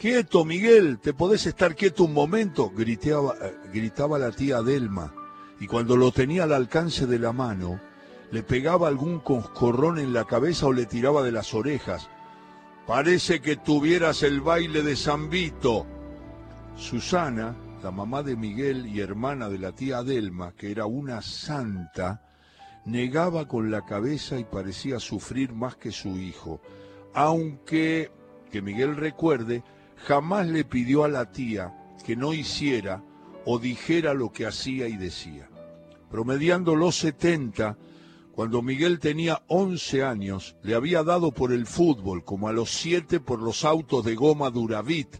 Quieto, Miguel, ¿te podés estar quieto un momento? Eh, gritaba la tía Adelma, y cuando lo tenía al alcance de la mano, le pegaba algún coscorrón en la cabeza o le tiraba de las orejas. Parece que tuvieras el baile de San Vito. Susana, la mamá de Miguel y hermana de la tía Adelma, que era una santa, negaba con la cabeza y parecía sufrir más que su hijo, aunque, que Miguel recuerde, jamás le pidió a la tía que no hiciera o dijera lo que hacía y decía. Promediando los setenta, cuando Miguel tenía once años, le había dado por el fútbol, como a los siete por los autos de goma Duravit,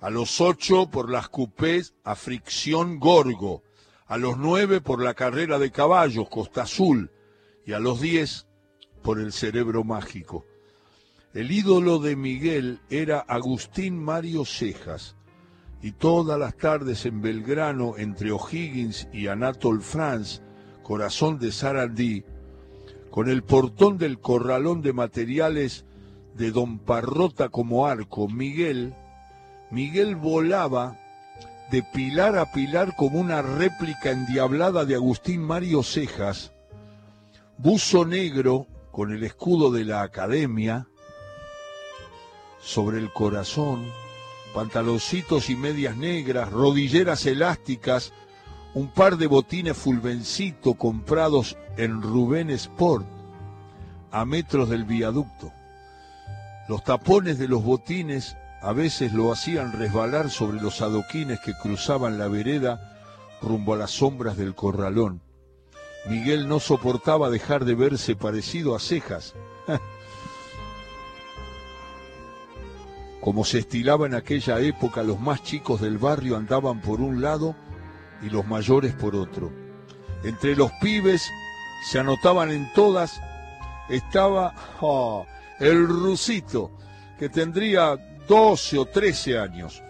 a los ocho por las cupés a fricción Gorgo, a los nueve por la carrera de caballos Costa Azul y a los diez por el cerebro mágico. El ídolo de Miguel era Agustín Mario Cejas, y todas las tardes en Belgrano, entre O'Higgins y Anatole France, corazón de Sarandí, con el portón del corralón de materiales de Don Parrota como arco, Miguel, Miguel volaba de pilar a pilar como una réplica endiablada de Agustín Mario Cejas, buzo negro con el escudo de la academia, sobre el corazón, pantaloncitos y medias negras, rodilleras elásticas, un par de botines fulvencito comprados en Rubén Sport, a metros del viaducto. Los tapones de los botines a veces lo hacían resbalar sobre los adoquines que cruzaban la vereda rumbo a las sombras del corralón. Miguel no soportaba dejar de verse parecido a cejas. Como se estilaba en aquella época, los más chicos del barrio andaban por un lado y los mayores por otro. Entre los pibes se anotaban en todas, estaba oh, el rusito, que tendría 12 o 13 años.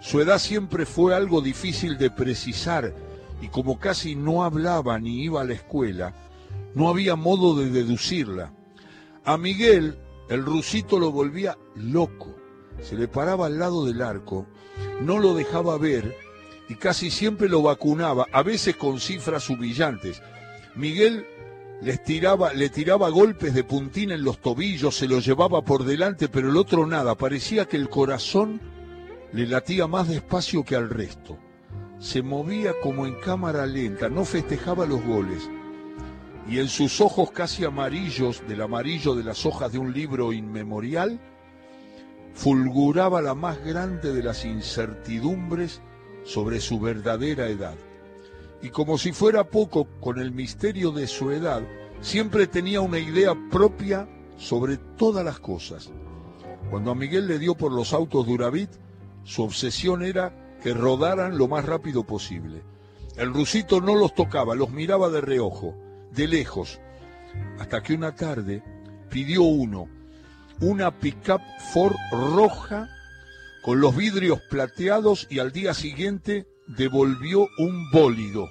Su edad siempre fue algo difícil de precisar y como casi no hablaba ni iba a la escuela, no había modo de deducirla. A Miguel el rusito lo volvía loco se le paraba al lado del arco, no lo dejaba ver y casi siempre lo vacunaba, a veces con cifras humillantes. Miguel tiraba, le tiraba golpes de puntín en los tobillos, se lo llevaba por delante, pero el otro nada, parecía que el corazón le latía más despacio que al resto. Se movía como en cámara lenta, no festejaba los goles. Y en sus ojos casi amarillos, del amarillo de las hojas de un libro inmemorial, fulguraba la más grande de las incertidumbres sobre su verdadera edad. Y como si fuera poco con el misterio de su edad, siempre tenía una idea propia sobre todas las cosas. Cuando a Miguel le dio por los autos Duravit, su obsesión era que rodaran lo más rápido posible. El rusito no los tocaba, los miraba de reojo, de lejos, hasta que una tarde pidió uno, una pickup Ford roja con los vidrios plateados y al día siguiente devolvió un bólido.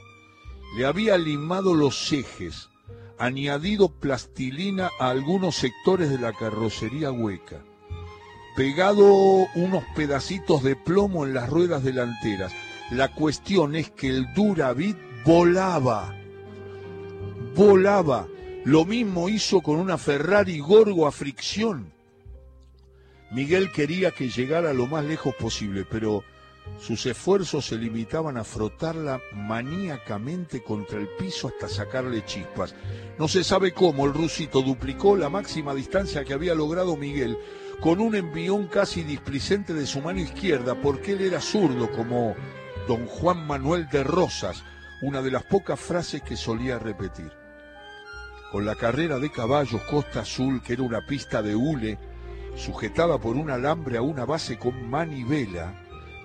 Le había limado los ejes, añadido plastilina a algunos sectores de la carrocería hueca, pegado unos pedacitos de plomo en las ruedas delanteras. La cuestión es que el Duravit volaba, volaba. Lo mismo hizo con una Ferrari Gorgo a fricción. Miguel quería que llegara lo más lejos posible, pero sus esfuerzos se limitaban a frotarla maníacamente contra el piso hasta sacarle chispas. No se sabe cómo el rusito duplicó la máxima distancia que había logrado Miguel con un envión casi displicente de su mano izquierda, porque él era zurdo como don Juan Manuel de Rosas, una de las pocas frases que solía repetir. Con la carrera de caballos Costa Azul, que era una pista de hule, sujetada por un alambre a una base con manivela,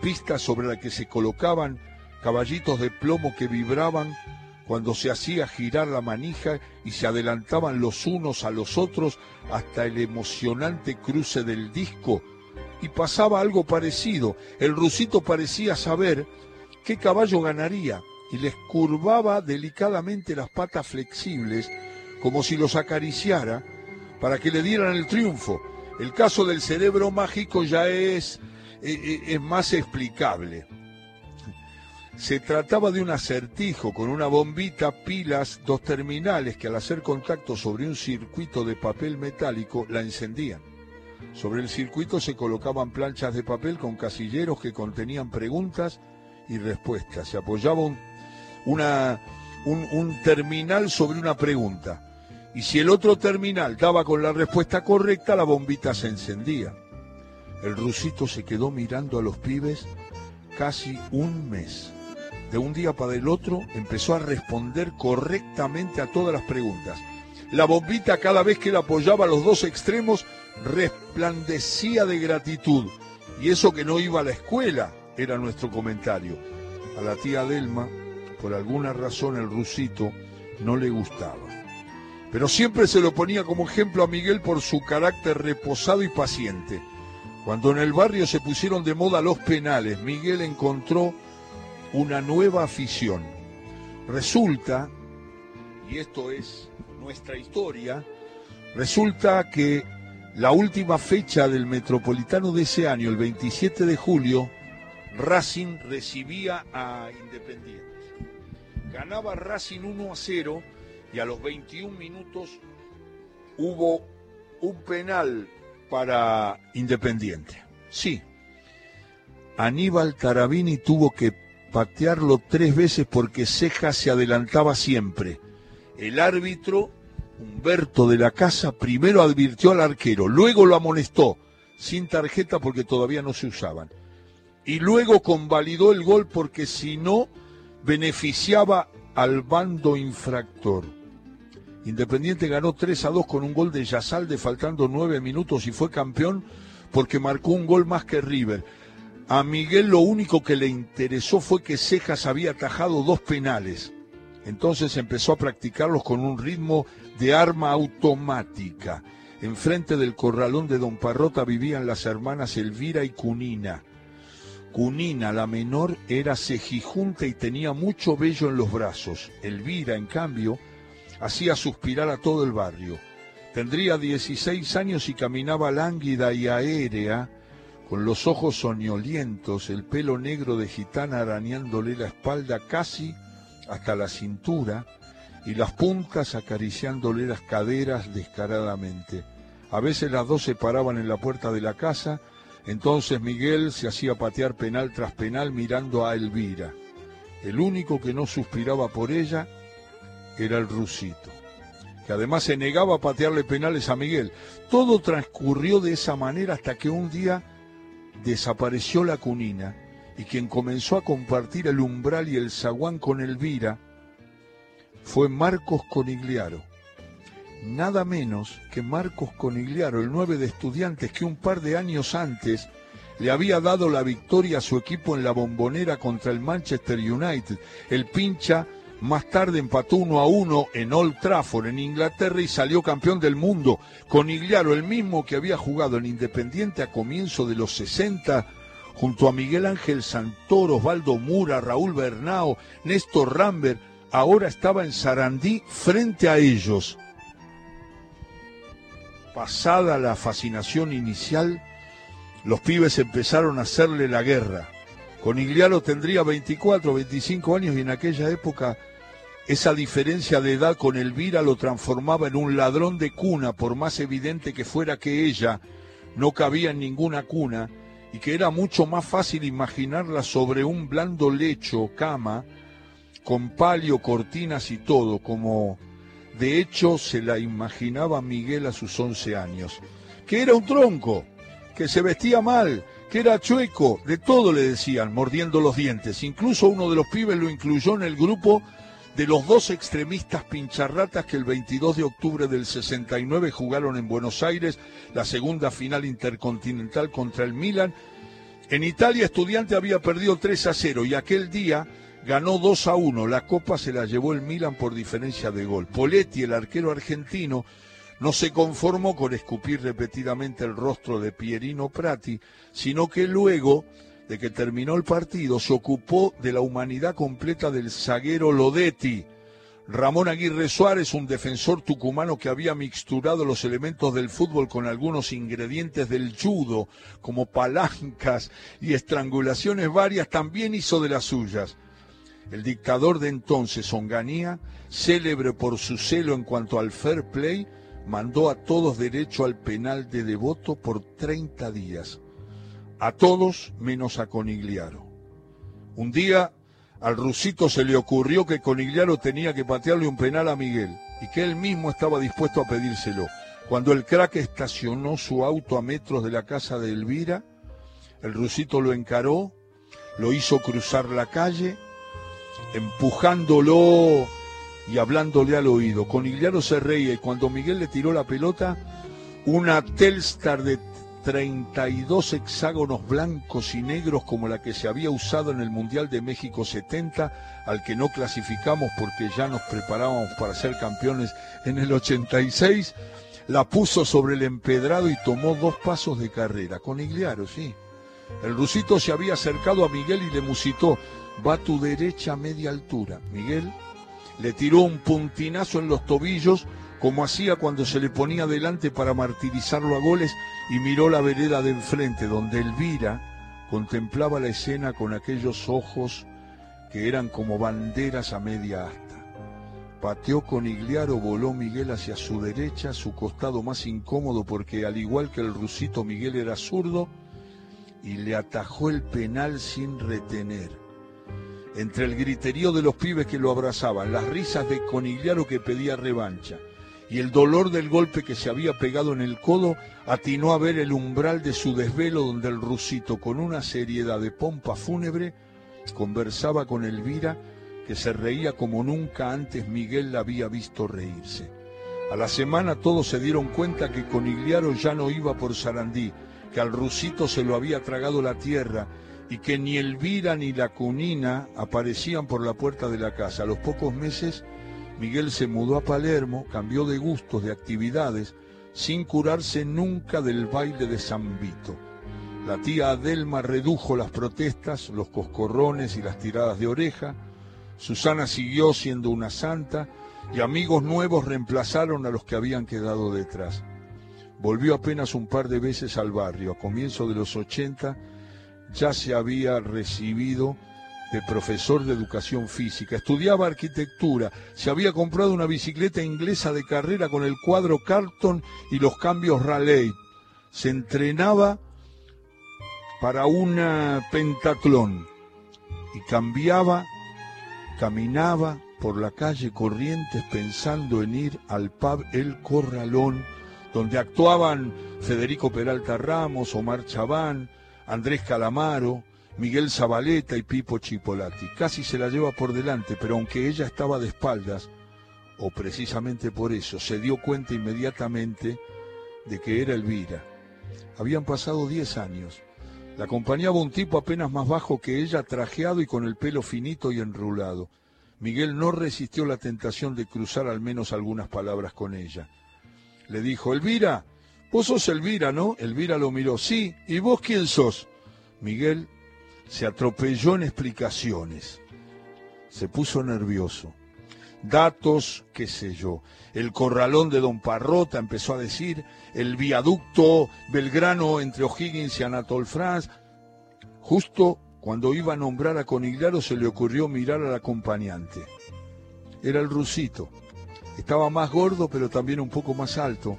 pista sobre la que se colocaban caballitos de plomo que vibraban cuando se hacía girar la manija y se adelantaban los unos a los otros hasta el emocionante cruce del disco, y pasaba algo parecido. El rusito parecía saber qué caballo ganaría y les curvaba delicadamente las patas flexibles como si los acariciara para que le dieran el triunfo el caso del cerebro mágico ya es eh, eh, es más explicable. Se trataba de un acertijo con una bombita, pilas, dos terminales que al hacer contacto sobre un circuito de papel metálico la encendían. Sobre el circuito se colocaban planchas de papel con casilleros que contenían preguntas y respuestas. Se apoyaba un, un, terminal sobre una pregunta. Y si el otro terminal daba con la respuesta correcta, la bombita se encendía. El rusito se quedó mirando a los pibes casi un mes de un día para el otro, empezó a responder correctamente a todas las preguntas. La bombita cada vez que la apoyaba a los dos extremos resplandecía de gratitud. Y eso que no iba a la escuela era nuestro comentario. A la tía Delma, por alguna razón, el rusito no le gustaba. Pero siempre se lo ponía como ejemplo a Miguel por su carácter reposado y paciente. Cuando en el barrio se pusieron de moda los penales, Miguel encontró una nueva afición. Resulta, y esto es nuestra historia, resulta que la última fecha del Metropolitano de ese año, el 27 de julio, Racing recibía a Independiente. Ganaba Racing 1 a 0 y a los 21 minutos hubo un penal para Independiente. Sí, Aníbal Tarabini tuvo que patearlo tres veces porque Ceja se adelantaba siempre. El árbitro, Humberto de la Casa, primero advirtió al arquero, luego lo amonestó, sin tarjeta porque todavía no se usaban. Y luego convalidó el gol porque si no, beneficiaba al bando infractor. Independiente ganó 3 a 2 con un gol de Yazalde faltando nueve minutos y fue campeón porque marcó un gol más que River. A Miguel lo único que le interesó fue que Cejas había atajado dos penales. Entonces empezó a practicarlos con un ritmo de arma automática. Enfrente del corralón de Don Parrota vivían las hermanas Elvira y Cunina. Cunina, la menor, era cejijunta y tenía mucho vello en los brazos. Elvira, en cambio, hacía suspirar a todo el barrio. Tendría 16 años y caminaba lánguida y aérea con los ojos soñolientos, el pelo negro de gitana arañándole la espalda casi hasta la cintura y las puntas acariciándole las caderas descaradamente. A veces las dos se paraban en la puerta de la casa, entonces Miguel se hacía patear penal tras penal mirando a Elvira. El único que no suspiraba por ella era el rusito, que además se negaba a patearle penales a Miguel. Todo transcurrió de esa manera hasta que un día desapareció la cunina y quien comenzó a compartir el umbral y el zaguán con Elvira fue Marcos Conigliaro. Nada menos que Marcos Conigliaro, el nueve de estudiantes que un par de años antes le había dado la victoria a su equipo en la bombonera contra el Manchester United. El pincha más tarde empató uno a uno en Old Trafford, en Inglaterra, y salió campeón del mundo, con Igliaro, el mismo que había jugado en Independiente a comienzo de los 60, junto a Miguel Ángel Santoro, Osvaldo Mura, Raúl Bernao, Néstor Rambert, ahora estaba en Sarandí frente a ellos. Pasada la fascinación inicial, los pibes empezaron a hacerle la guerra. Con Igliaro tendría 24, 25 años y en aquella época esa diferencia de edad con Elvira lo transformaba en un ladrón de cuna, por más evidente que fuera que ella no cabía en ninguna cuna y que era mucho más fácil imaginarla sobre un blando lecho, cama, con palio, cortinas y todo, como de hecho se la imaginaba Miguel a sus once años. Que era un tronco, que se vestía mal, que era chueco, de todo le decían, mordiendo los dientes. Incluso uno de los pibes lo incluyó en el grupo de los dos extremistas pincharratas que el 22 de octubre del 69 jugaron en Buenos Aires la segunda final intercontinental contra el Milan. En Italia Estudiante había perdido 3 a 0 y aquel día ganó 2 a 1. La copa se la llevó el Milan por diferencia de gol. Poletti, el arquero argentino, no se conformó con escupir repetidamente el rostro de Pierino Prati, sino que luego de que terminó el partido, se ocupó de la humanidad completa del zaguero Lodetti. Ramón Aguirre Suárez, un defensor tucumano que había mixturado los elementos del fútbol con algunos ingredientes del judo, como palancas y estrangulaciones varias, también hizo de las suyas. El dictador de entonces, Onganía, célebre por su celo en cuanto al fair play, mandó a todos derecho al penal de Devoto por 30 días. A todos menos a Conigliaro. Un día al rusito se le ocurrió que Conigliaro tenía que patearle un penal a Miguel y que él mismo estaba dispuesto a pedírselo. Cuando el crack estacionó su auto a metros de la casa de Elvira, el rusito lo encaró, lo hizo cruzar la calle, empujándolo y hablándole al oído. Conigliaro se reía y cuando Miguel le tiró la pelota, una Telstar de 32 hexágonos blancos y negros como la que se había usado en el Mundial de México 70, al que no clasificamos porque ya nos preparábamos para ser campeones en el 86, la puso sobre el empedrado y tomó dos pasos de carrera. Conigliaro, sí. El rusito se había acercado a Miguel y le musitó, va a tu derecha a media altura. Miguel le tiró un puntinazo en los tobillos, como hacía cuando se le ponía delante para martirizarlo a goles, y miró la vereda de enfrente, donde Elvira contemplaba la escena con aquellos ojos que eran como banderas a media asta. Pateó con Igliaro, voló Miguel hacia su derecha, su costado más incómodo porque al igual que el rusito Miguel era zurdo, y le atajó el penal sin retener entre el griterío de los pibes que lo abrazaban, las risas de Conigliaro que pedía revancha y el dolor del golpe que se había pegado en el codo, atinó a ver el umbral de su desvelo donde el rusito, con una seriedad de pompa fúnebre, conversaba con Elvira, que se reía como nunca antes Miguel la había visto reírse. A la semana todos se dieron cuenta que Conigliaro ya no iba por Sarandí, que al rusito se lo había tragado la tierra y que ni Elvira ni la cunina aparecían por la puerta de la casa. A los pocos meses, Miguel se mudó a Palermo, cambió de gustos, de actividades, sin curarse nunca del baile de San Vito. La tía Adelma redujo las protestas, los coscorrones y las tiradas de oreja. Susana siguió siendo una santa y amigos nuevos reemplazaron a los que habían quedado detrás. Volvió apenas un par de veces al barrio, a comienzo de los 80, ya se había recibido de profesor de educación física, estudiaba arquitectura, se había comprado una bicicleta inglesa de carrera con el cuadro Carlton y los cambios Raleigh, se entrenaba para una pentatlón y cambiaba, caminaba por la calle Corrientes pensando en ir al pub El Corralón, donde actuaban Federico Peralta Ramos, Omar Chaván, Andrés Calamaro, Miguel Zabaleta y Pipo Chipolati. Casi se la lleva por delante, pero aunque ella estaba de espaldas, o precisamente por eso, se dio cuenta inmediatamente de que era Elvira. Habían pasado diez años. La acompañaba un tipo apenas más bajo que ella, trajeado y con el pelo finito y enrulado. Miguel no resistió la tentación de cruzar al menos algunas palabras con ella. Le dijo, Elvira, Vos sos Elvira, ¿no? Elvira lo miró. Sí, ¿y vos quién sos? Miguel se atropelló en explicaciones. Se puso nervioso. Datos, qué sé yo. El corralón de Don Parrota empezó a decir, el viaducto Belgrano entre O'Higgins y Anatole France. Justo cuando iba a nombrar a Coniglaro se le ocurrió mirar al acompañante. Era el rusito. Estaba más gordo, pero también un poco más alto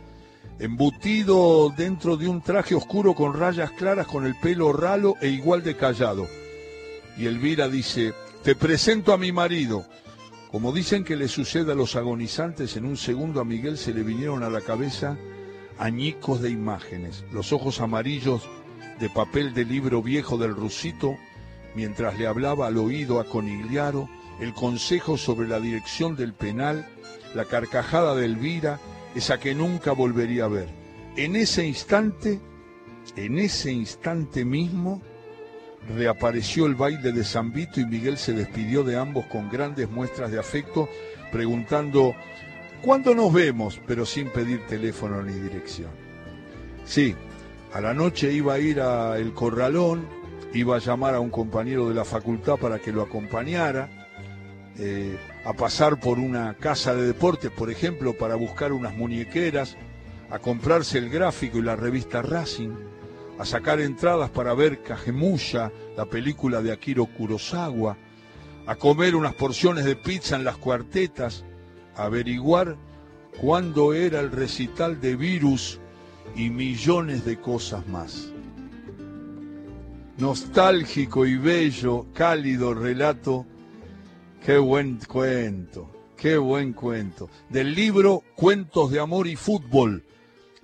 embutido dentro de un traje oscuro con rayas claras, con el pelo ralo e igual de callado. Y Elvira dice, te presento a mi marido. Como dicen que le sucede a los agonizantes, en un segundo a Miguel se le vinieron a la cabeza añicos de imágenes, los ojos amarillos de papel de libro viejo del rusito, mientras le hablaba al oído a Conigliaro, el consejo sobre la dirección del penal, la carcajada de Elvira, esa que nunca volvería a ver. En ese instante, en ese instante mismo, reapareció el baile de San Vito y Miguel se despidió de ambos con grandes muestras de afecto, preguntando, ¿cuándo nos vemos? pero sin pedir teléfono ni dirección. Sí, a la noche iba a ir a El Corralón, iba a llamar a un compañero de la facultad para que lo acompañara. Eh, a pasar por una casa de deportes, por ejemplo, para buscar unas muñequeras, a comprarse el gráfico y la revista Racing, a sacar entradas para ver Cajemuya, la película de Akiro Kurosawa, a comer unas porciones de pizza en las cuartetas, a averiguar cuándo era el recital de Virus y millones de cosas más. Nostálgico y bello, cálido relato Qué buen cuento, qué buen cuento. Del libro Cuentos de Amor y Fútbol.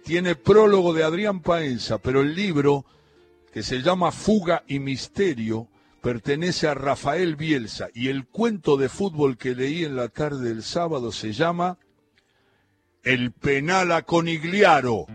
Tiene prólogo de Adrián Paenza, pero el libro, que se llama Fuga y Misterio, pertenece a Rafael Bielsa. Y el cuento de fútbol que leí en la tarde del sábado se llama El penal a Conigliaro.